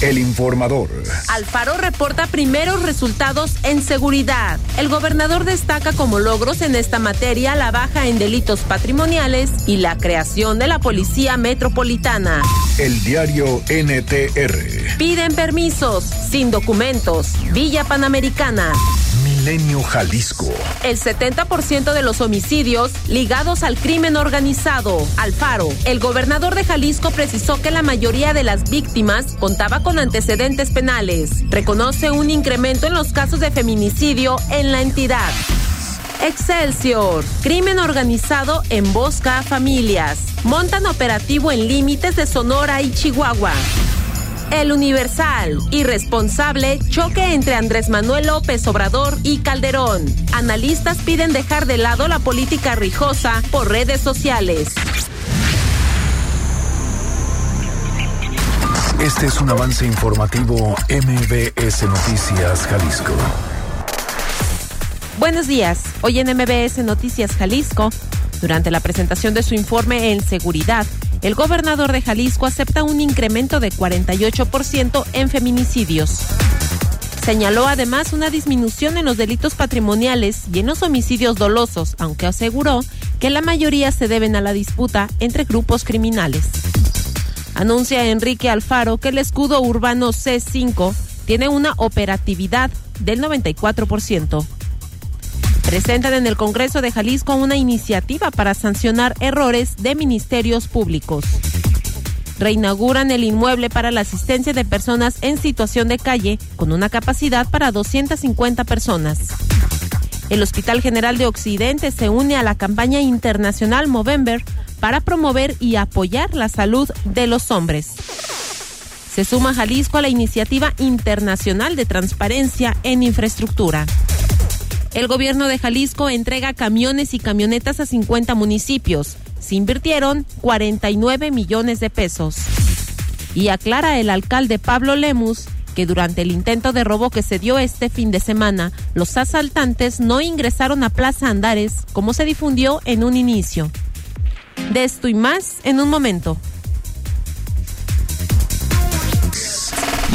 El informador. Alfaro reporta primeros resultados en seguridad. El gobernador destaca como logros en esta materia la baja en delitos patrimoniales y la creación de la Policía Metropolitana. El diario NTR. Piden permisos, sin documentos. Villa Panamericana. Jalisco. El 70% de los homicidios ligados al crimen organizado. Alfaro, el gobernador de Jalisco precisó que la mayoría de las víctimas contaba con antecedentes penales. Reconoce un incremento en los casos de feminicidio en la entidad. Excelsior. Crimen organizado embosca a familias. Montan operativo en límites de Sonora y Chihuahua. El Universal. Irresponsable choque entre Andrés Manuel López Obrador y Calderón. Analistas piden dejar de lado la política rijosa por redes sociales. Este es un avance informativo MBS Noticias Jalisco. Buenos días. Hoy en MBS Noticias Jalisco, durante la presentación de su informe en seguridad, el gobernador de Jalisco acepta un incremento de 48% en feminicidios. Señaló además una disminución en los delitos patrimoniales y en los homicidios dolosos, aunque aseguró que la mayoría se deben a la disputa entre grupos criminales. Anuncia Enrique Alfaro que el escudo urbano C5 tiene una operatividad del 94%. Presentan en el Congreso de Jalisco una iniciativa para sancionar errores de ministerios públicos. Reinauguran el inmueble para la asistencia de personas en situación de calle con una capacidad para 250 personas. El Hospital General de Occidente se une a la campaña internacional Movember para promover y apoyar la salud de los hombres. Se suma Jalisco a la iniciativa internacional de transparencia en infraestructura. El gobierno de Jalisco entrega camiones y camionetas a 50 municipios. Se invirtieron 49 millones de pesos. Y aclara el alcalde Pablo Lemus que durante el intento de robo que se dio este fin de semana, los asaltantes no ingresaron a Plaza Andares como se difundió en un inicio. De esto y más en un momento.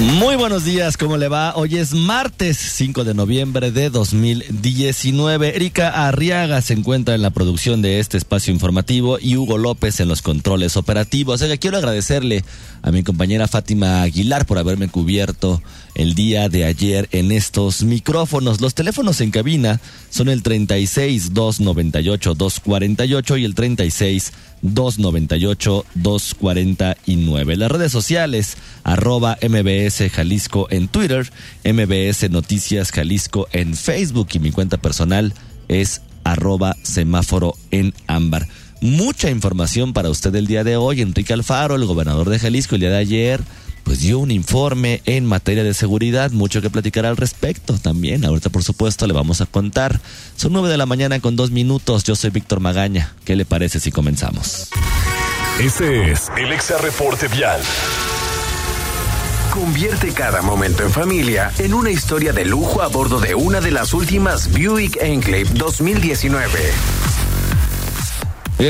Muy buenos días, ¿cómo le va? Hoy es martes 5 de noviembre de 2019. Erika Arriaga se encuentra en la producción de este espacio informativo y Hugo López en los controles operativos. Oiga, quiero agradecerle a mi compañera Fátima Aguilar por haberme cubierto el día de ayer en estos micrófonos. Los teléfonos en cabina son el 36 298 248 y el 36 298 249. Las redes sociales, arroba MBS Jalisco en Twitter, MBS Noticias Jalisco en Facebook y mi cuenta personal es arroba semáforo en ámbar. Mucha información para usted el día de hoy. Enrique Alfaro, el gobernador de Jalisco, el día de ayer pues dio un informe en materia de seguridad, mucho que platicar al respecto también. Ahorita, por supuesto, le vamos a contar. Son nueve de la mañana con dos minutos. Yo soy Víctor Magaña. ¿Qué le parece si comenzamos? Este es el Exa Reporte Vial. Convierte cada momento en familia en una historia de lujo a bordo de una de las últimas Buick Enclave 2019.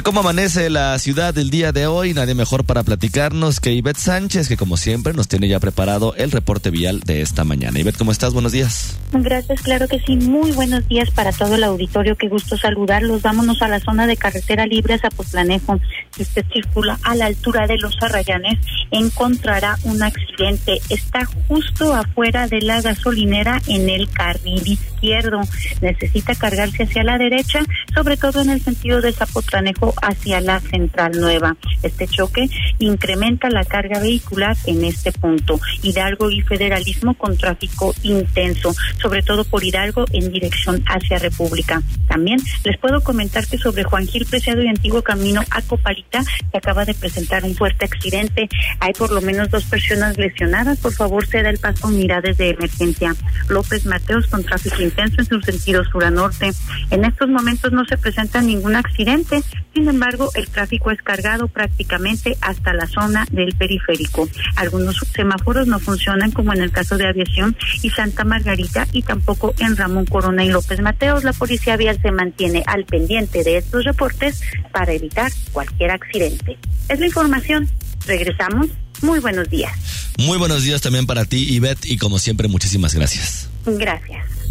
¿Cómo amanece la ciudad del día de hoy? Nadie mejor para platicarnos que Ivette Sánchez, que como siempre nos tiene ya preparado el reporte vial de esta mañana. Ivette, ¿cómo estás? Buenos días. Gracias, claro que sí. Muy buenos días para todo el auditorio. Qué gusto saludarlos. Vámonos a la zona de carretera libre a. Si usted circula a la altura de los Arrayanes, encontrará un accidente. Está justo afuera de la gasolinera en el carril izquierdo. Necesita cargarse hacia la derecha, sobre todo en el sentido de Zapotlanejo hacia la Central Nueva. Este choque incrementa la carga vehicular en este punto. Hidalgo y federalismo con tráfico intenso, sobre todo por Hidalgo en dirección hacia República. También les puedo comentar que sobre Juan Gil Preciado y Antiguo Camino a Copalita se acaba de presentar un fuerte accidente. Hay por lo menos dos personas lesionadas. Por favor, se da el paso unidades de emergencia. López Mateos con tráfico intenso en su sentido sur a norte. En estos momentos no se presenta ningún accidente, sin embargo, el tráfico es cargado prácticamente hasta la zona del periférico. Algunos semáforos no funcionan como en el caso de aviación y Santa Margarita y tampoco en Ramón Corona y López Mateos. La policía vial se mantiene al pendiente de estos reportes para evitar cualquier accidente. Es la información. Regresamos. Muy buenos días. Muy buenos días también para ti, Ivette, y como siempre, muchísimas gracias. Gracias.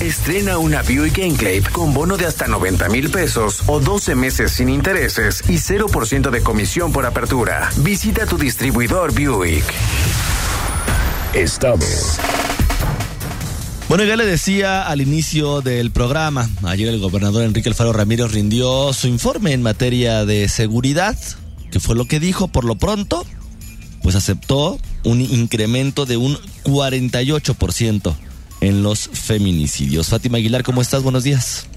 Estrena una Buick Enclave con bono de hasta 90 mil pesos o 12 meses sin intereses y 0% de comisión por apertura. Visita tu distribuidor Buick. Estado. Bueno, ya le decía al inicio del programa, ayer el gobernador Enrique Alfaro Ramírez rindió su informe en materia de seguridad, que fue lo que dijo por lo pronto, pues aceptó un incremento de un 48% en los feminicidios. Fátima Aguilar, ¿cómo estás? Buenos días.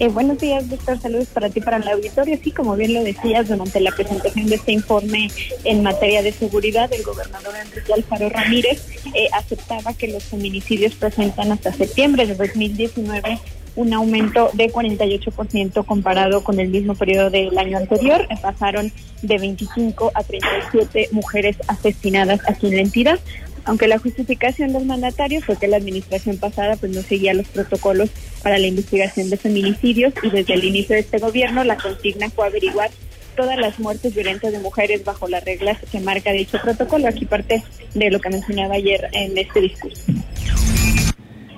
Eh, buenos días, doctor. Saludos para ti, para el auditorio. Sí, como bien lo decías, durante la presentación de este informe en materia de seguridad, el gobernador Enrique Alfaro Ramírez eh, aceptaba que los feminicidios presentan hasta septiembre de 2019 un aumento de 48% comparado con el mismo periodo del año anterior. Pasaron de 25 a 37 mujeres asesinadas aquí en la entidad aunque la justificación del mandatario fue que la administración pasada pues no seguía los protocolos para la investigación de feminicidios y desde el inicio de este gobierno la consigna fue averiguar todas las muertes violentas de mujeres bajo las reglas que marca dicho protocolo. Aquí parte de lo que mencionaba ayer en este discurso.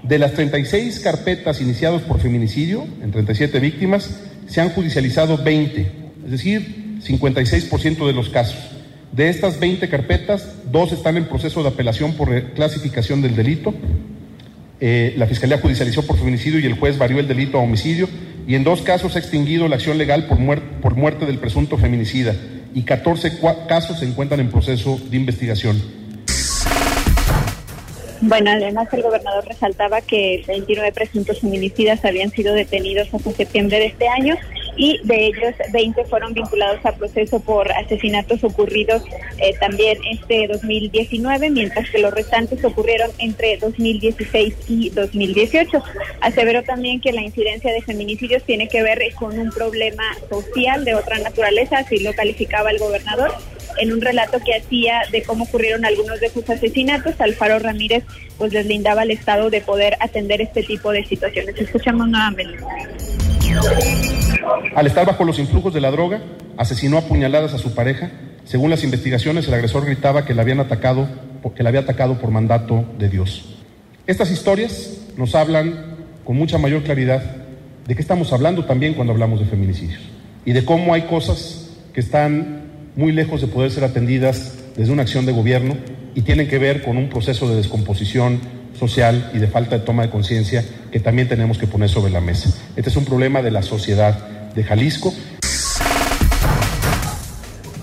De las 36 carpetas iniciadas por feminicidio, en 37 víctimas, se han judicializado 20, es decir, 56% de los casos. De estas 20 carpetas, dos están en proceso de apelación por clasificación del delito. Eh, la Fiscalía judicializó por feminicidio y el juez varió el delito a homicidio. Y en dos casos ha extinguido la acción legal por, por muerte del presunto feminicida. Y 14 casos se encuentran en proceso de investigación. Bueno, además el gobernador resaltaba que 29 presuntos feminicidas habían sido detenidos hasta septiembre de este año y de ellos 20 fueron vinculados a proceso por asesinatos ocurridos eh, también este 2019, mientras que los restantes ocurrieron entre 2016 y 2018. Aseveró también que la incidencia de feminicidios tiene que ver con un problema social de otra naturaleza, así lo calificaba el gobernador en un relato que hacía de cómo ocurrieron algunos de sus asesinatos, Alfaro Ramírez pues deslindaba al Estado de poder atender este tipo de situaciones. Escuchamos nuevamente. Al estar bajo los influjos de la droga, asesinó a puñaladas a su pareja. Según las investigaciones, el agresor gritaba que la habían atacado, que la había atacado por mandato de Dios. Estas historias nos hablan con mucha mayor claridad de qué estamos hablando también cuando hablamos de feminicidios y de cómo hay cosas que están muy lejos de poder ser atendidas desde una acción de gobierno y tienen que ver con un proceso de descomposición social y de falta de toma de conciencia que también tenemos que poner sobre la mesa. Este es un problema de la sociedad de Jalisco.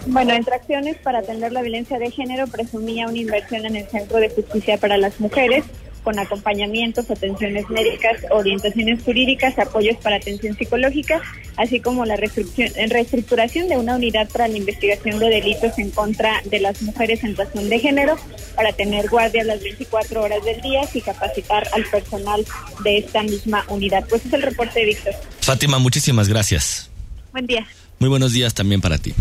Bueno, entre acciones para atender la violencia de género presumía una inversión en el Centro de Justicia para las Mujeres, con acompañamientos, atenciones médicas, orientaciones jurídicas, apoyos para atención psicológica, así como la reestructuración de una unidad para la investigación de delitos en contra de las mujeres en razón de género, para tener guardia las 24 horas del día y capacitar al personal de esta misma unidad. Pues es el reporte de Víctor. Fátima, muchísimas gracias. Buen día. Muy buenos días también para ti.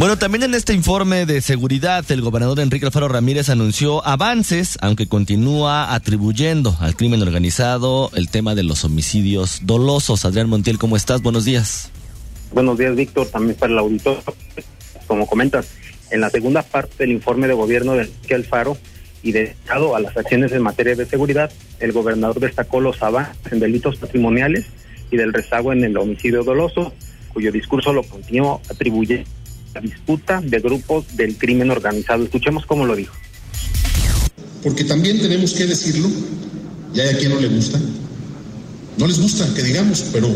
Bueno, también en este informe de seguridad, el gobernador Enrique Alfaro Ramírez anunció avances, aunque continúa atribuyendo al crimen organizado el tema de los homicidios dolosos. Adrián Montiel, ¿cómo estás? Buenos días. Buenos días, Víctor, también para el auditor. Como comentas, en la segunda parte del informe de gobierno de Enrique Alfaro y dedicado a las acciones en materia de seguridad, el gobernador destacó los avances en delitos patrimoniales y del rezago en el homicidio doloso, cuyo discurso lo continuó atribuye la disputa de grupos del crimen organizado. Escuchemos cómo lo dijo. Porque también tenemos que decirlo, y hay a quien no le gusta, no les gusta que digamos, pero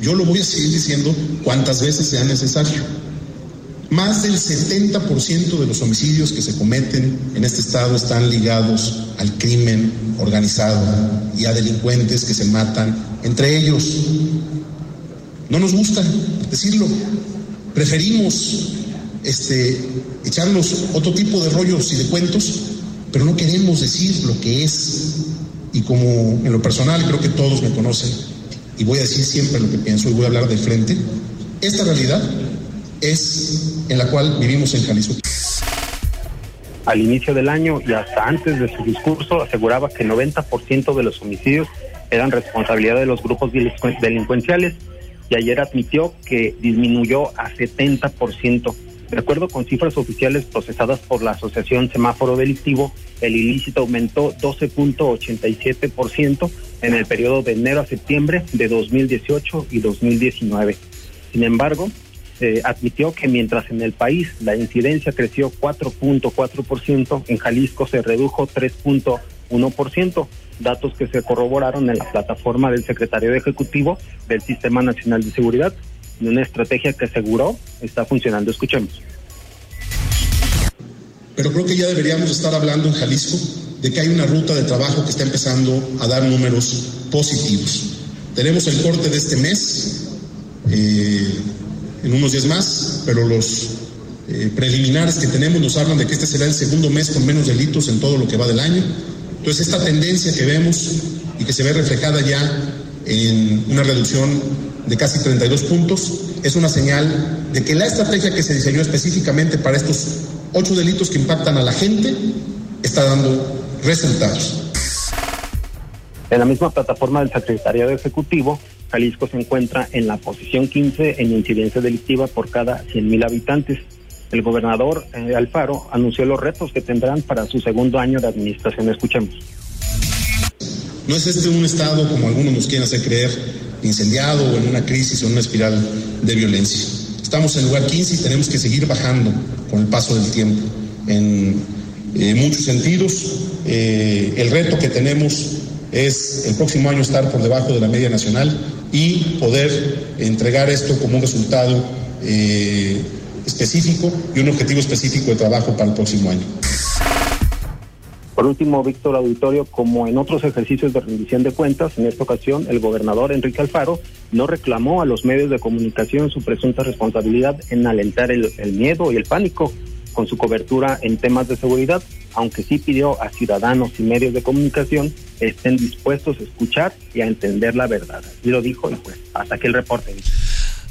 yo lo voy a seguir diciendo cuantas veces sea necesario. Más del 70% de los homicidios que se cometen en este estado están ligados al crimen organizado y a delincuentes que se matan entre ellos. No nos gusta decirlo. Preferimos este, echarnos otro tipo de rollos y de cuentos, pero no queremos decir lo que es. Y como en lo personal creo que todos me conocen y voy a decir siempre lo que pienso y voy a hablar de frente, esta realidad es en la cual vivimos en Jalisco. Al inicio del año y hasta antes de su discurso aseguraba que 90% de los homicidios eran responsabilidad de los grupos delincuenciales y ayer admitió que disminuyó a 70%. De acuerdo con cifras oficiales procesadas por la Asociación Semáforo Delictivo, el ilícito aumentó 12.87% en el periodo de enero a septiembre de 2018 y 2019. Sin embargo, admitió que mientras en el país la incidencia creció 4.4%, en Jalisco se redujo 3.1%, datos que se corroboraron en la plataforma del secretario ejecutivo del Sistema Nacional de Seguridad, de una estrategia que aseguró está funcionando. Escuchemos. Pero creo que ya deberíamos estar hablando en Jalisco de que hay una ruta de trabajo que está empezando a dar números positivos. Tenemos el corte de este mes. Eh, en unos días más, pero los eh, preliminares que tenemos nos hablan de que este será el segundo mes con menos delitos en todo lo que va del año. Entonces, esta tendencia que vemos y que se ve reflejada ya en una reducción de casi 32 puntos es una señal de que la estrategia que se diseñó específicamente para estos ocho delitos que impactan a la gente está dando resultados. En la misma plataforma del Secretariado Ejecutivo, Jalisco se encuentra en la posición 15 en incidencia delictiva por cada 100.000 habitantes. El gobernador eh, Alfaro anunció los retos que tendrán para su segundo año de administración. Escuchemos. No es este un estado, como algunos nos quieren hacer creer, incendiado o en una crisis o en una espiral de violencia. Estamos en lugar 15 y tenemos que seguir bajando con el paso del tiempo. En eh, muchos sentidos, eh, el reto que tenemos es el próximo año estar por debajo de la media nacional y poder entregar esto como un resultado específico y un objetivo específico de trabajo para el próximo año. Por último, Víctor Auditorio, como en otros ejercicios de rendición de cuentas, en esta ocasión el gobernador Enrique Alfaro no reclamó a los medios de comunicación su presunta responsabilidad en alentar el, el miedo y el pánico con su cobertura en temas de seguridad, aunque sí pidió a ciudadanos y medios de comunicación estén dispuestos a escuchar y a entender la verdad. Y lo dijo y pues hasta aquí el reporte.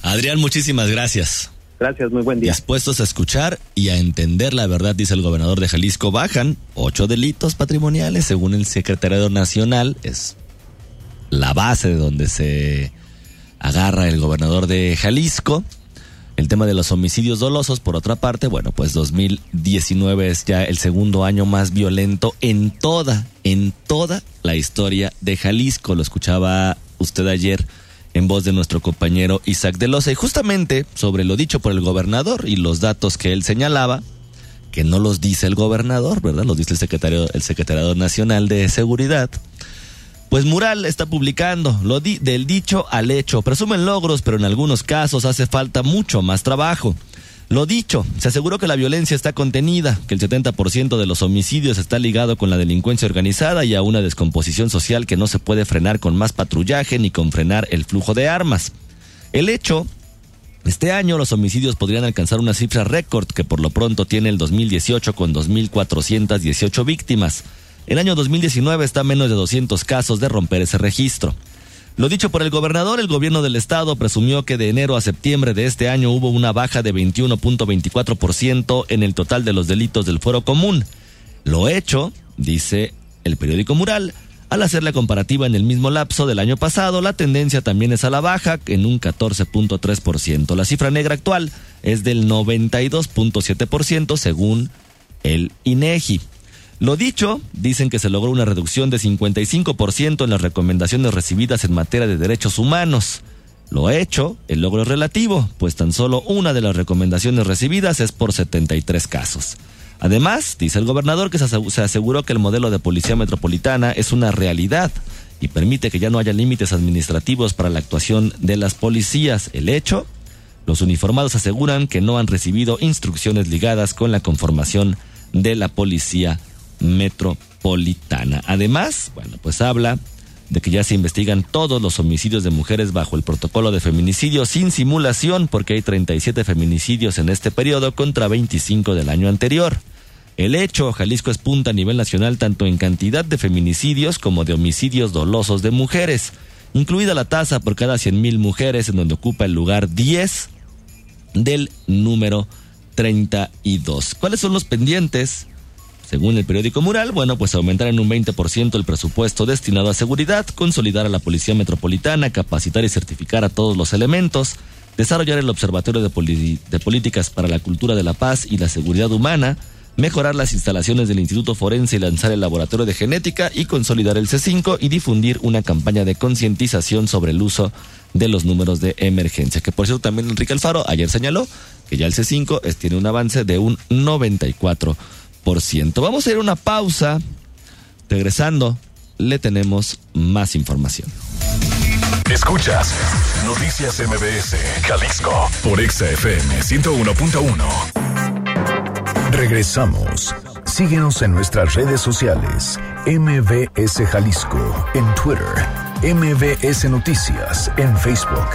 Adrián, muchísimas gracias. Gracias, muy buen día. Dispuestos a escuchar y a entender la verdad, dice el gobernador de Jalisco. Bajan ocho delitos patrimoniales, según el secretario nacional. Es la base de donde se agarra el gobernador de Jalisco. El tema de los homicidios dolosos, por otra parte, bueno, pues 2019 es ya el segundo año más violento en toda, en toda la historia de Jalisco. Lo escuchaba usted ayer en voz de nuestro compañero Isaac de Loza. Y justamente sobre lo dicho por el gobernador y los datos que él señalaba, que no los dice el gobernador, ¿verdad? Los dice el secretario, el secretario nacional de seguridad. Pues Mural está publicando lo del dicho al hecho. Presumen logros, pero en algunos casos hace falta mucho más trabajo. Lo dicho, se aseguró que la violencia está contenida, que el 70% de los homicidios está ligado con la delincuencia organizada y a una descomposición social que no se puede frenar con más patrullaje ni con frenar el flujo de armas. El hecho, este año los homicidios podrían alcanzar una cifra récord que por lo pronto tiene el 2018 con 2.418 víctimas. El año 2019 está a menos de 200 casos de romper ese registro. Lo dicho por el gobernador, el gobierno del estado presumió que de enero a septiembre de este año hubo una baja de 21.24% en el total de los delitos del fuero común. Lo hecho, dice el periódico Mural, al hacer la comparativa en el mismo lapso del año pasado, la tendencia también es a la baja en un 14.3%. La cifra negra actual es del 92.7% según el INEGI. Lo dicho, dicen que se logró una reducción de 55% en las recomendaciones recibidas en materia de derechos humanos. Lo hecho, el logro es relativo, pues tan solo una de las recomendaciones recibidas es por 73 casos. Además, dice el gobernador que se aseguró que el modelo de policía metropolitana es una realidad y permite que ya no haya límites administrativos para la actuación de las policías. El hecho, los uniformados aseguran que no han recibido instrucciones ligadas con la conformación de la policía metropolitana. Además, bueno, pues habla de que ya se investigan todos los homicidios de mujeres bajo el protocolo de feminicidio sin simulación, porque hay 37 feminicidios en este periodo contra 25 del año anterior. El hecho, Jalisco es punta a nivel nacional tanto en cantidad de feminicidios como de homicidios dolosos de mujeres, incluida la tasa por cada 100.000 mujeres en donde ocupa el lugar 10 del número 32. ¿Cuáles son los pendientes? Según el periódico Mural, bueno, pues aumentar en un 20% el presupuesto destinado a seguridad, consolidar a la Policía Metropolitana, capacitar y certificar a todos los elementos, desarrollar el Observatorio de, Políticas para la Cultura de la Paz y la Seguridad Humana, mejorar las instalaciones del Instituto Forense y lanzar el Laboratorio de Genética y consolidar el C5 y difundir una campaña de concientización sobre el uso de los números de emergencia. Que por cierto también Enrique Alfaro ayer señaló que ya el C5 tiene un avance de un 94%. Vamos a ir a una pausa. Regresando, le tenemos más información. Escuchas Noticias MBS, Jalisco, por XFM 101.1. Regresamos. Síguenos en nuestras redes sociales. MBS Jalisco en Twitter. MBS Noticias en Facebook.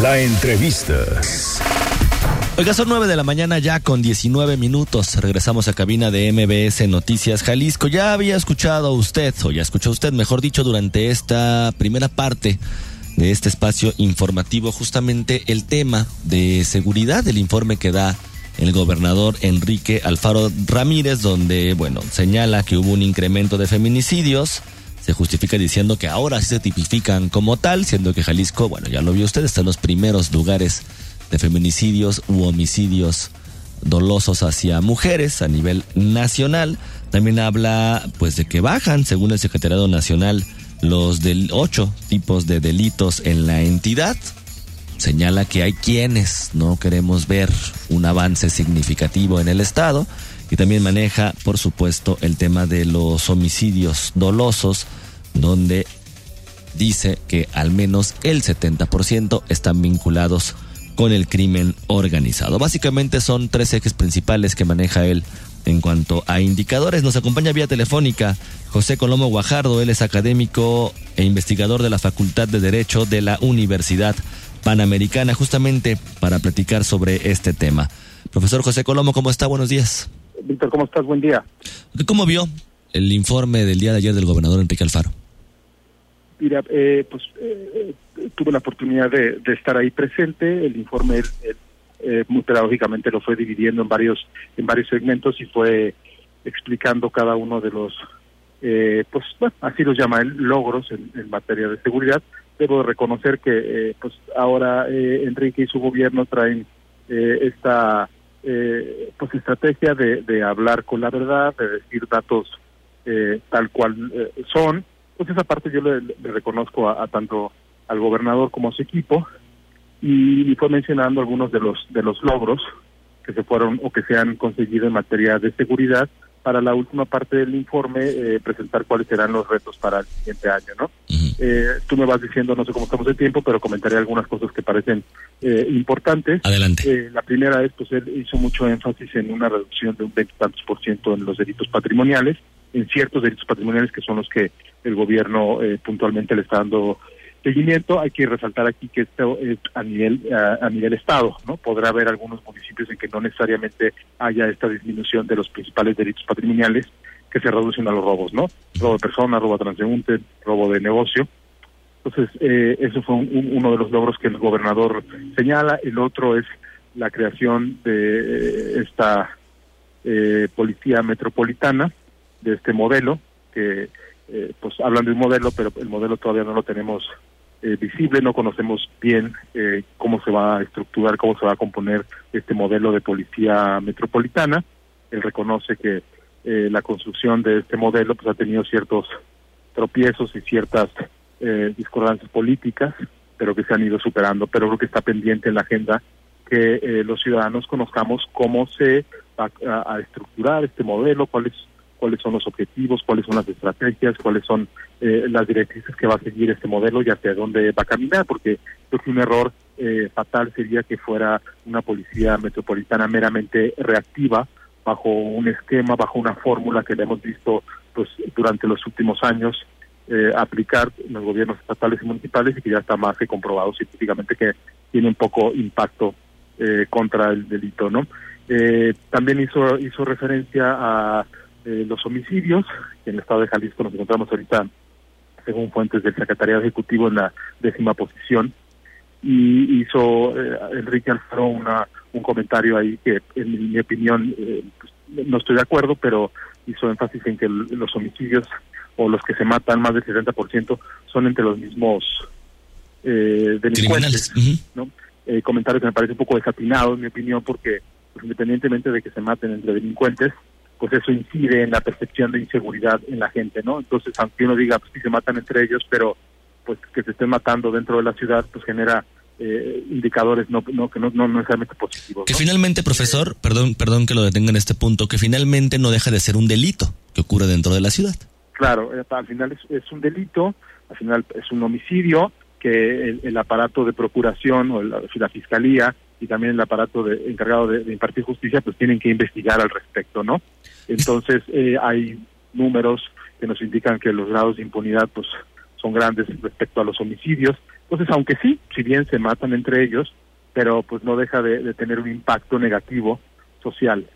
La entrevista. Oiga, son 9 de la mañana ya con 19 minutos. Regresamos a cabina de MBS Noticias Jalisco. Ya había escuchado usted, o ya escuchó usted, mejor dicho, durante esta primera parte de este espacio informativo, justamente el tema de seguridad, del informe que da el gobernador Enrique Alfaro Ramírez, donde, bueno, señala que hubo un incremento de feminicidios. Se justifica diciendo que ahora sí se tipifican como tal, siendo que Jalisco, bueno, ya lo vio usted, está en los primeros lugares de feminicidios u homicidios dolosos hacia mujeres a nivel nacional. También habla pues de que bajan, según el Secretariado Nacional, los del ocho tipos de delitos en la entidad. Señala que hay quienes no queremos ver un avance significativo en el Estado y también maneja, por supuesto, el tema de los homicidios dolosos, donde dice que al menos el 70% están vinculados con el crimen organizado. Básicamente son tres ejes principales que maneja él en cuanto a indicadores. Nos acompaña vía telefónica José Colomo Guajardo, él es académico e investigador de la Facultad de Derecho de la Universidad Panamericana, justamente para platicar sobre este tema. Profesor José Colomo, ¿cómo está? Buenos días. Víctor, ¿cómo estás? Buen día. ¿Cómo vio el informe del día de ayer del gobernador Enrique Alfaro? Mira, eh, pues eh, tuve la oportunidad de, estar ahí presente. El informe eh, muy pedagógicamente lo fue dividiendo en varios en varios segmentos y fue explicando cada uno de los, eh, pues bueno, así los llama él, logros en, materia de seguridad. Debo reconocer que eh, pues ahora Enrique y su gobierno traen esta pues estrategia de, de hablar con la verdad, de decir datos tal cual son. Pues esa parte yo le, reconozco a tanto al gobernador como a su equipo y fue mencionando algunos de los de los logros que se fueron o que se han conseguido en materia de seguridad para la última parte del informe eh, presentar cuáles serán los retos para el siguiente año, ¿no? eh, tú me vas diciendo, no sé cómo estamos de tiempo, pero comentaré algunas cosas que parecen eh, importantes. Adelante. Eh, la primera es, pues él hizo mucho énfasis en una reducción de un 20 tantos por ciento en los delitos patrimoniales, en ciertos delitos patrimoniales que son los que el gobierno puntualmente le está dando seguimiento, hay que resaltar aquí que esto es a nivel a, nivel estado, ¿no? Podrá haber algunos municipios en que no necesariamente haya esta disminución de los principales delitos patrimoniales que se reducen a los robos, ¿no? Robo de personas, robo de transeúnte, robo de negocio. Entonces, eh, eso fue uno de los logros que el gobernador señala. El otro es la creación de esta eh, policía metropolitana, de este modelo, que eh, pues hablan de un modelo, pero el modelo todavía no lo tenemos eh, visible, no conocemos bien eh, cómo se va a estructurar, cómo se va a componer este modelo de policía metropolitana. Él reconoce que eh, la construcción de este modelo pues ha tenido ciertos tropiezos y ciertas discordancias políticas, pero que se han ido superando. Pero creo que está pendiente en la agenda que los ciudadanos conozcamos cómo se va a, estructurar este modelo, cuáles cuáles son los objetivos, cuáles son las estrategias, cuáles son eh, las directrices que va a seguir este modelo y hacia dónde va a caminar, porque creo que un error eh, fatal sería que fuera una policía metropolitana meramente reactiva bajo un esquema, bajo una fórmula que le hemos visto pues durante los últimos años eh, aplicar en los gobiernos estatales y municipales y que ya está más que comprobado científicamente que tiene un poco impacto contra el delito, ¿no? también hizo hizo referencia a eh, los homicidios, en el estado de Jalisco nos encontramos ahorita, según fuentes del Secretariado Ejecutivo, en la décima posición, y hizo eh, Enrique Alfaro una, un comentario ahí que, en mi opinión, eh, pues, no estoy de acuerdo, pero hizo énfasis en que los homicidios o los que se matan, más del 70%, son entre los mismos delincuentes. ¿no? comentario que me parece un poco desatinado, en mi opinión, porque pues, independientemente de que se maten entre delincuentes, pues eso incide en la percepción de inseguridad en la gente, ¿no? Entonces, aunque uno diga, pues sí se matan entre ellos, pero pues que se estén matando dentro de la ciudad, pues genera eh, indicadores no, no, que no, no necesariamente positivos. Que finalmente, profesor, perdón, perdón que lo detenga en este punto, que finalmente no deja de ser un delito que ocurre dentro de la ciudad. Claro, eh, al final es, un delito, al final es un homicidio que el, aparato de procuración o la, la fiscalía y también el aparato de, encargado de, impartir justicia, pues tienen que investigar al respecto, ¿no? Entonces eh, hay números que nos indican que los grados de impunidad, pues, son grandes respecto a los homicidios. Entonces, aunque sí, si bien se matan entre ellos, pero pues no deja de, tener un impacto negativo social.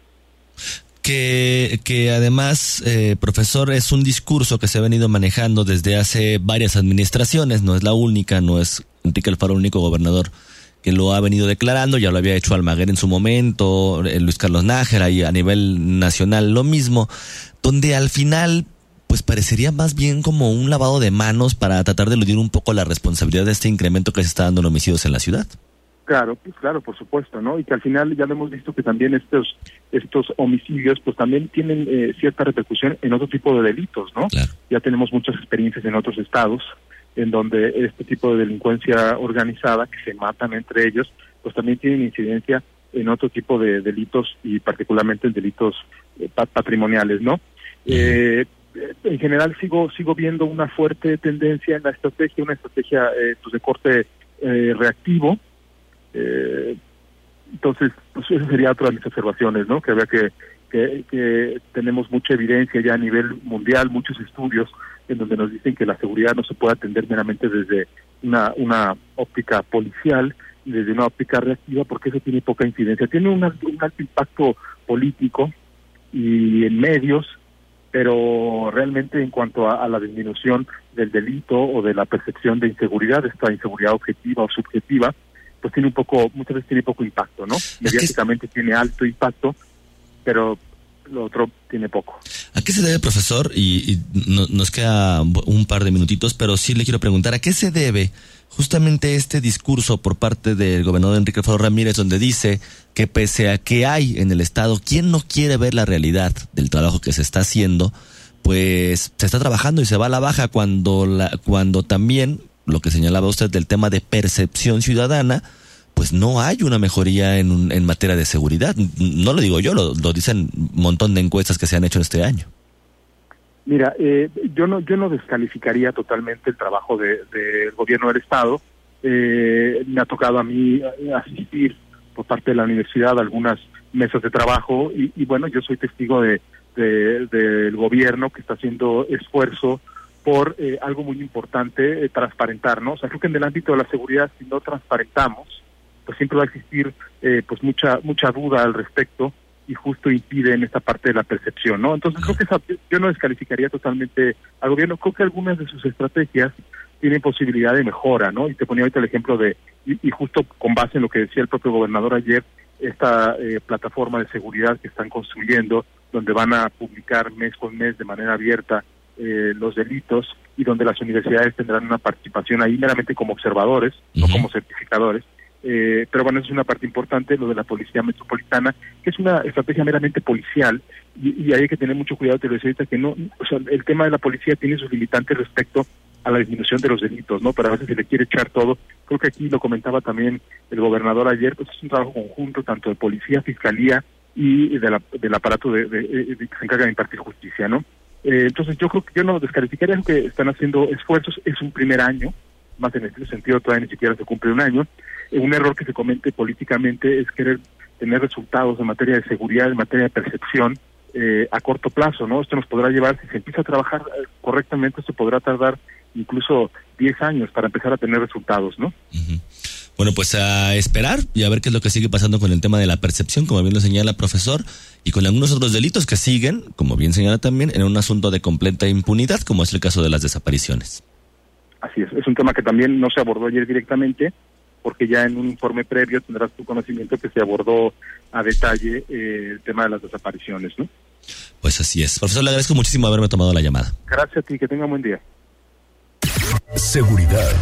Que, que, además, eh, profesor, es un discurso que se ha venido manejando desde hace varias administraciones, no es la única, no es Enrique Alfaro el único gobernador que lo ha venido declarando, ya lo había hecho Almaguer en su momento, eh, Luis Carlos Nájera y a nivel nacional lo mismo, donde al final pues parecería más bien como un lavado de manos para tratar de eludir un poco la responsabilidad de este incremento que se está dando en homicidios en la ciudad. Claro, pues claro, por supuesto, ¿no? Y que al final ya lo hemos visto que también estos estos homicidios pues también tienen eh, cierta repercusión en otro tipo de delitos, ¿no? Ya tenemos muchas experiencias en otros estados en donde este tipo de delincuencia organizada, que se matan entre ellos, pues también tienen incidencia en otro tipo de delitos y particularmente en delitos eh, patrimoniales, ¿no? Eh, en general sigo sigo viendo una fuerte tendencia en la estrategia, una estrategia eh, pues de corte reactivo. entonces, pues esa sería otra de mis observaciones, ¿no? Que había que, que, que tenemos mucha evidencia ya a nivel mundial, muchos estudios en donde nos dicen que la seguridad no se puede atender meramente desde una, una óptica policial y desde una óptica reactiva, porque eso tiene poca incidencia. Tiene un, alto impacto político y en medios, pero realmente en cuanto a, la disminución del delito o de la percepción de inseguridad, esta inseguridad objetiva o subjetiva, pues tiene un poco, muchas veces tiene poco impacto, ¿no? Mediáticamente tiene alto impacto, pero lo otro tiene poco. ¿A qué se debe, profesor? Y, nos queda un par de minutitos, pero sí le quiero preguntar, ¿a qué se debe justamente este discurso por parte del gobernador Enrique Alfaro Ramírez, donde dice que pese a que hay en el Estado quien no quiere ver la realidad del trabajo que se está haciendo, pues se está trabajando y se va a la baja cuando, la, cuando también, lo que señalaba usted del tema de percepción ciudadana, pues no hay una mejoría en, en materia de seguridad. No lo digo yo, lo, dicen un montón de encuestas que se han hecho este año. Mira, eh, yo no yo no descalificaría totalmente el trabajo del de, gobierno del estado. Eh, me ha tocado a mí eh, asistir por parte de la universidad a algunas mesas de trabajo y, bueno, yo soy testigo de, del gobierno que está haciendo esfuerzo por algo muy importante, transparentar, ¿no? O sea, creo que en el ámbito de la seguridad, si no transparentamos, pues siempre va a existir eh, pues mucha mucha duda al respecto y justo impide en esta parte de la percepción, ¿no? Entonces creo que yo no descalificaría totalmente al gobierno, creo que algunas de sus estrategias tienen posibilidad de mejora, ¿no? Y te ponía ahorita el ejemplo de, y, justo con base en lo que decía el propio gobernador ayer, esta eh, plataforma de seguridad que están construyendo, donde van a publicar mes con mes de manera abierta eh, los delitos y donde las universidades tendrán una participación ahí meramente como observadores, no como certificadores, eh, pero bueno, es una parte importante, lo de la policía metropolitana, que es una estrategia meramente policial, y, hay que tener mucho cuidado, te lo decía que no, o sea, el tema de la policía tiene sus limitantes respecto a la disminución de los delitos, ¿no? Pero a veces se le quiere echar todo. Creo que aquí lo comentaba también el gobernador ayer, pues es un trabajo conjunto, tanto de policía, fiscalía y del aparato de, que se encarga de impartir justicia, ¿no? Eh, entonces yo creo que yo no descalificaría que están haciendo esfuerzos, es un primer año, más en este sentido todavía ni siquiera se cumple un año. Eh, un error que se comete políticamente es querer tener resultados en materia de seguridad, en materia de percepción, eh, a corto plazo, ¿no? Esto nos podrá llevar, si se empieza a trabajar correctamente, esto podrá tardar incluso 10 años para empezar a tener resultados, ¿no? Bueno, pues a esperar y a ver qué es lo que sigue pasando con el tema de la percepción, como bien lo señala el profesor, y con algunos otros delitos que siguen, como bien señala también, en un asunto de completa impunidad, como es el caso de las desapariciones. Así es, es un tema que también no se abordó ayer directamente, porque ya en un informe previo tendrás tu conocimiento que se abordó a detalle eh, el tema de las desapariciones, ¿no? Pues así es. Profesor, le agradezco muchísimo haberme tomado la llamada. Gracias a ti, que tenga un buen día. Seguridad.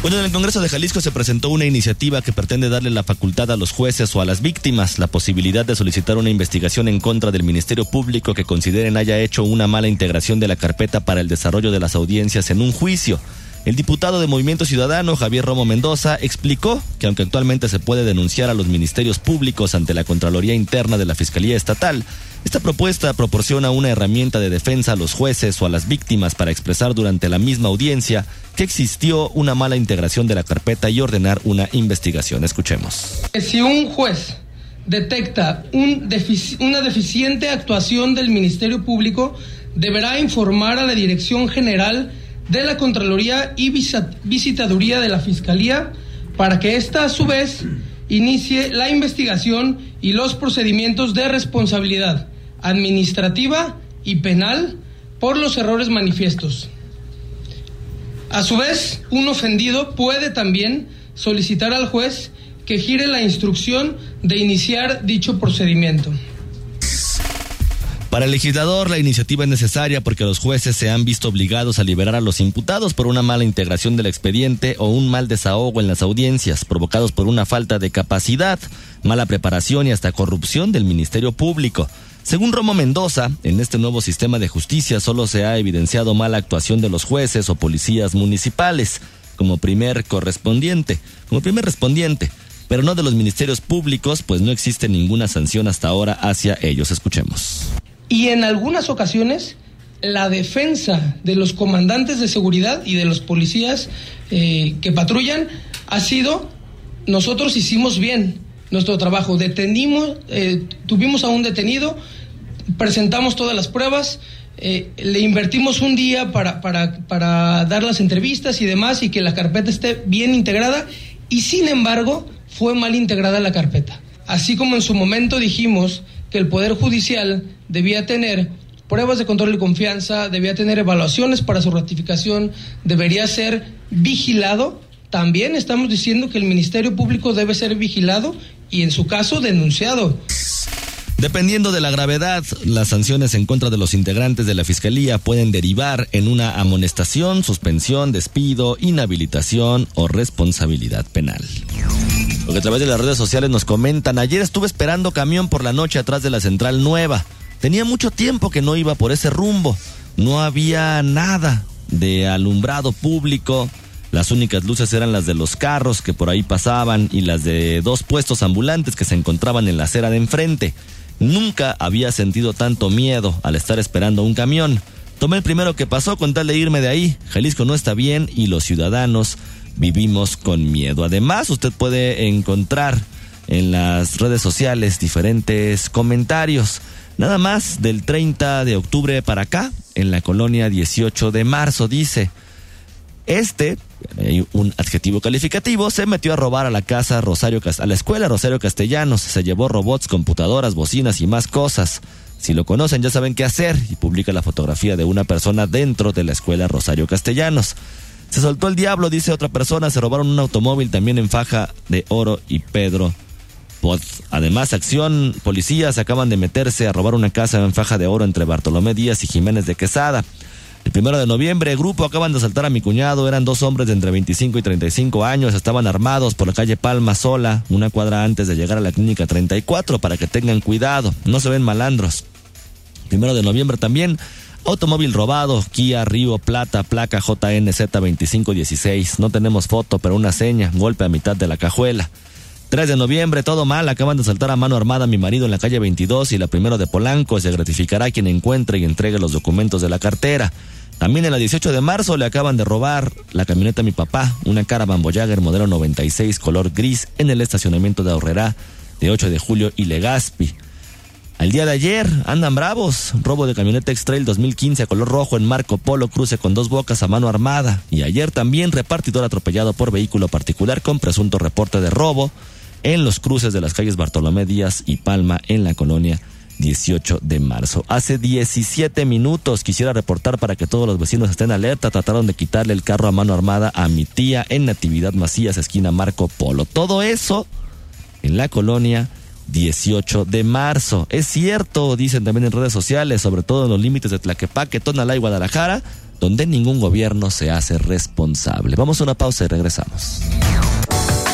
Bueno, en el Congreso de Jalisco se presentó una iniciativa que pretende darle la facultad a los jueces o a las víctimas la posibilidad de solicitar una investigación en contra del Ministerio Público que consideren haya hecho una mala integración de la carpeta para el desarrollo de las audiencias en un juicio. El diputado de Movimiento Ciudadano, Javier Romo Mendoza, explicó que aunque actualmente se puede denunciar a los ministerios públicos ante la Contraloría Interna de la Fiscalía Estatal, esta propuesta proporciona una herramienta de defensa a los jueces o a las víctimas para expresar durante la misma audiencia que existió una mala integración de la carpeta y ordenar una investigación. Escuchemos. Si un juez detecta una deficiente actuación del Ministerio Público, deberá informar a la Dirección General de la Contraloría y Visitaduría de la Fiscalía para que ésta a su vez inicie la investigación y los procedimientos de responsabilidad administrativa y penal por los errores manifiestos. A su vez, un ofendido puede también solicitar al juez que gire la instrucción de iniciar dicho procedimiento. Para el legislador, la iniciativa es necesaria porque los jueces se han visto obligados a liberar a los imputados por una mala integración del expediente o un mal desahogo en las audiencias, provocados por una falta de capacidad, mala preparación y hasta corrupción del Ministerio Público. Según Romo Mendoza, en este nuevo sistema de justicia solo se ha evidenciado mala actuación de los jueces o policías municipales como primer correspondiente, como primer respondiente, pero no de los ministerios públicos, pues no existe ninguna sanción hasta ahora hacia ellos. Escuchemos. Y en algunas ocasiones la defensa de los comandantes de seguridad y de los policías eh, que patrullan ha sido, nosotros hicimos bien nuestro trabajo, detenimos, eh, tuvimos a un detenido, presentamos todas las pruebas, eh, le invertimos un día para, para, para dar las entrevistas y demás y que la carpeta esté bien integrada y sin embargo fue mal integrada la carpeta. Así como en su momento dijimos que el Poder Judicial debía tener pruebas de control y confianza, debía tener evaluaciones para su ratificación, debería ser vigilado. También estamos diciendo que el Ministerio Público debe ser vigilado y en su caso denunciado. Dependiendo de la gravedad, las sanciones en contra de los integrantes de la Fiscalía pueden derivar en una amonestación, suspensión, despido, inhabilitación o responsabilidad penal. Lo que a través de las redes sociales nos comentan, ayer estuve esperando camión por la noche atrás de la Central Nueva. Tenía mucho tiempo que no iba por ese rumbo. No había nada de alumbrado público. Las únicas luces eran las de los carros que por ahí pasaban y las de dos puestos ambulantes que se encontraban en la acera de enfrente. Nunca había sentido tanto miedo al estar esperando un camión. Tomé el primero que pasó con tal de irme de ahí. Jalisco no está bien y los ciudadanos vivimos con miedo. Además, usted puede encontrar en las redes sociales diferentes comentarios. Nada más del 30 de octubre para acá, en la colonia 18 de marzo, dice, este, un adjetivo calificativo, se metió a robar a la casa Rosario, a la escuela Rosario Castellanos, se llevó robots, computadoras, bocinas y más cosas. Si lo conocen ya saben qué hacer y publica la fotografía de una persona dentro de la escuela Rosario Castellanos. Se soltó el diablo, dice otra persona. Se robaron un automóvil también en faja de oro y Pedro Además, acción, policías acaban de meterse a robar una casa en faja de oro entre Bartolomé Díaz y Jiménez de Quesada. El primero de noviembre, grupo acaban de asaltar a mi cuñado. Eran dos hombres de entre 25 y 35 años. Estaban armados por la calle Palma Sola, una cuadra antes de llegar a la clínica 34, para que tengan cuidado. No se ven malandros. Primero de noviembre también, Automóvil robado, Kia Río Plata, placa JNZ2516. No tenemos foto, pero una seña, golpe a mitad de la cajuela. 3 de noviembre, todo mal, acaban de saltar a mano armada a mi marido en la calle 22 y la primero de Polanco, se gratificará quien encuentre y entregue los documentos de la cartera. También en la 18 de marzo le acaban de robar la camioneta a mi papá, una Caravan Voyager modelo 96 color gris en el estacionamiento de Ahorrera de 8 de julio y Legazpi. Al día de ayer andan bravos, robo de camioneta X-Trail 2015 a color rojo en Marco Polo, cruce con dos bocas a mano armada. Y ayer también repartidor atropellado por vehículo particular con presunto reporte de robo en los cruces de las calles Bartolomé Díaz y Palma en la colonia 18 de marzo. Hace 17 minutos quisiera reportar para que todos los vecinos estén alerta. Trataron de quitarle el carro a mano armada a mi tía en Natividad Macías, esquina Marco Polo. Todo eso en la colonia 18 de marzo. Es cierto, dicen también en redes sociales, sobre todo en los límites de Tlaquepaque, Tonalá y Guadalajara, donde ningún gobierno se hace responsable. Vamos a una pausa y regresamos.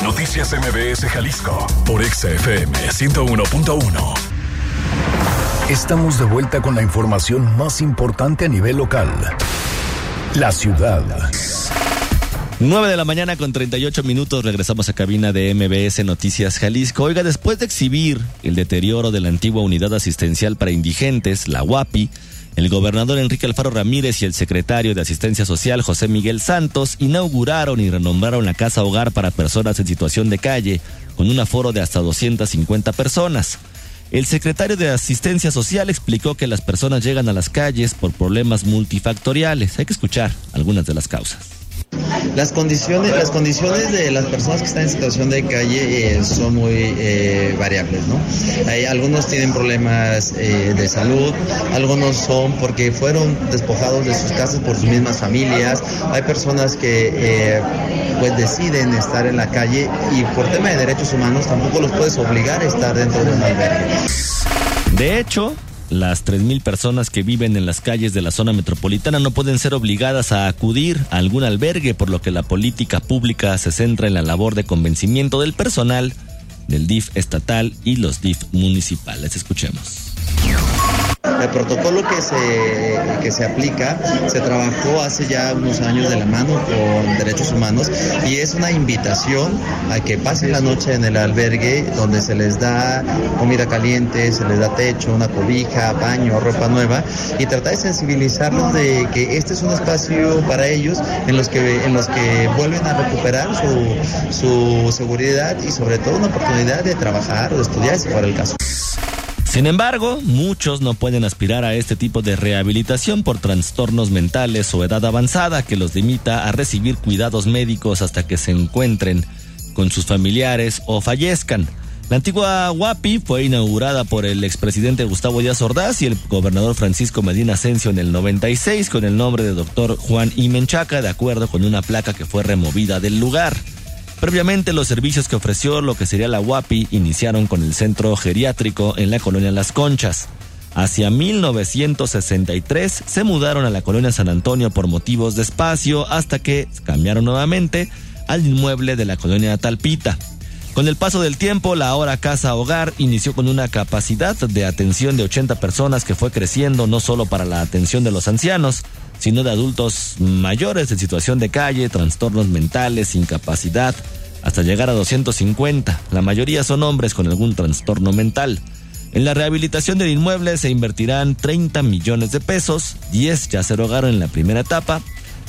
Noticias MBS Jalisco por XFM 101.1. Estamos de vuelta con la información más importante a nivel local. La ciudad. 9 de la mañana con 38 minutos regresamos a cabina de MBS Noticias Jalisco. Oiga, después de exhibir el deterioro de la antigua unidad asistencial para indigentes, la UAPI, el gobernador Enrique Alfaro Ramírez y el secretario de Asistencia Social José Miguel Santos inauguraron y renombraron la Casa Hogar para personas en situación de calle, con un aforo de hasta 250 personas. El secretario de Asistencia Social explicó que las personas llegan a las calles por problemas multifactoriales. Hay que escuchar algunas de las causas. Las condiciones, las condiciones de las personas que están en situación de calle eh, son muy eh, variables, ¿no? Hay, algunos tienen problemas eh, de salud, algunos son porque fueron despojados de sus casas por sus mismas familias, hay personas que pues deciden estar en la calle y por tema de derechos humanos tampoco los puedes obligar a estar dentro de un albergue. De hecho, las 3.000 personas que viven en las calles de la zona metropolitana no pueden ser obligadas a acudir a algún albergue, por lo que la política pública se centra en la labor de convencimiento del personal del DIF estatal y los DIF municipales. Escuchemos. El protocolo que se, que se aplica se trabajó hace ya unos años de la mano con derechos humanos y es una invitación a que pasen la noche en el albergue donde se les da comida caliente, se les da techo, una cobija, baño, ropa nueva y tratar de sensibilizarlos de que este es un espacio para ellos en los que, en los que vuelven a recuperar su, su seguridad y sobre todo una oportunidad de trabajar o de estudiar si fuera el caso. Sin embargo, muchos no pueden aspirar a este tipo de rehabilitación por trastornos mentales o edad avanzada que los limita a recibir cuidados médicos hasta que se encuentren con sus familiares o fallezcan. La antigua WAPI fue inaugurada por el expresidente Gustavo Díaz Ordaz y el gobernador Francisco Medina Asensio en el 96 con el nombre de doctor Juan I. Menchaca, de acuerdo con una placa que fue removida del lugar. Previamente, los servicios que ofreció lo que sería la UAPI iniciaron con el centro geriátrico en la colonia Las Conchas. Hacia 1963 se mudaron a la colonia San Antonio por motivos de espacio hasta que cambiaron nuevamente al inmueble de la colonia Talpita. Con el paso del tiempo, la ahora Casa Hogar inició con una capacidad de atención de 80 personas que fue creciendo no solo para la atención de los ancianos, sino de adultos mayores en situación de calle, trastornos mentales, incapacidad, hasta llegar a 250. La mayoría son hombres con algún trastorno mental. En la rehabilitación del inmueble se invertirán 30 millones de pesos, 10 ya se rogaron en la primera etapa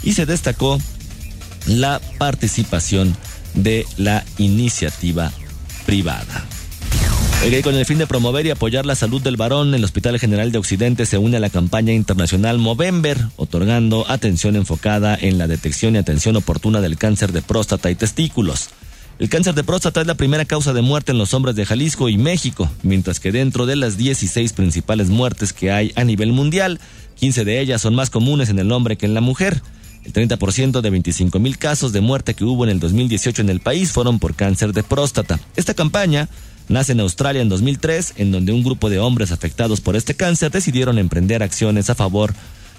y se destacó la participación de la iniciativa privada con el fin de promover y apoyar la salud del varón, el Hospital General de Occidente se une a la campaña internacional Movember, otorgando atención enfocada en la detección y atención oportuna del cáncer de próstata y testículos. El cáncer de próstata es la primera causa de muerte en los hombres de Jalisco y México, mientras que dentro de las 16 principales muertes que hay a nivel mundial, 15 de ellas son más comunes en el hombre que en la mujer. El 30% de 25 mil casos de muerte que hubo en el 2018 en el país fueron por cáncer de próstata. Esta campaña Nace en Australia en 2003, en donde un grupo de hombres afectados por este cáncer decidieron emprender acciones a favor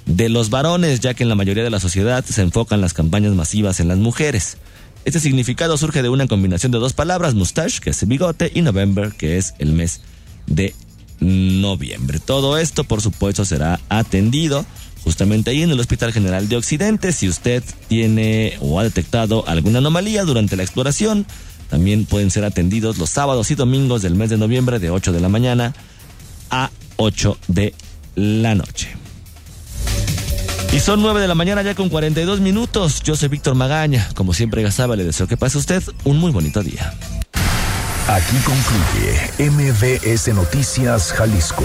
de los varones, ya que en la mayoría de la sociedad se enfocan las campañas masivas en las mujeres. Este significado surge de una combinación de dos palabras, mustache, que es bigote, y November, que es el mes de noviembre. Todo esto, por supuesto, será atendido justamente ahí en el Hospital General de Occidente. Si usted tiene o ha detectado alguna anomalía durante la exploración, También pueden ser atendidos los sábados y domingos del mes de noviembre de 8 de la mañana a 8 de la noche. Y son 9 de la mañana ya con 42 minutos. Yo soy Víctor Magaña. Como siempre, Gazaba, le deseo que pase usted un muy bonito día. Aquí concluye MBS Noticias Jalisco.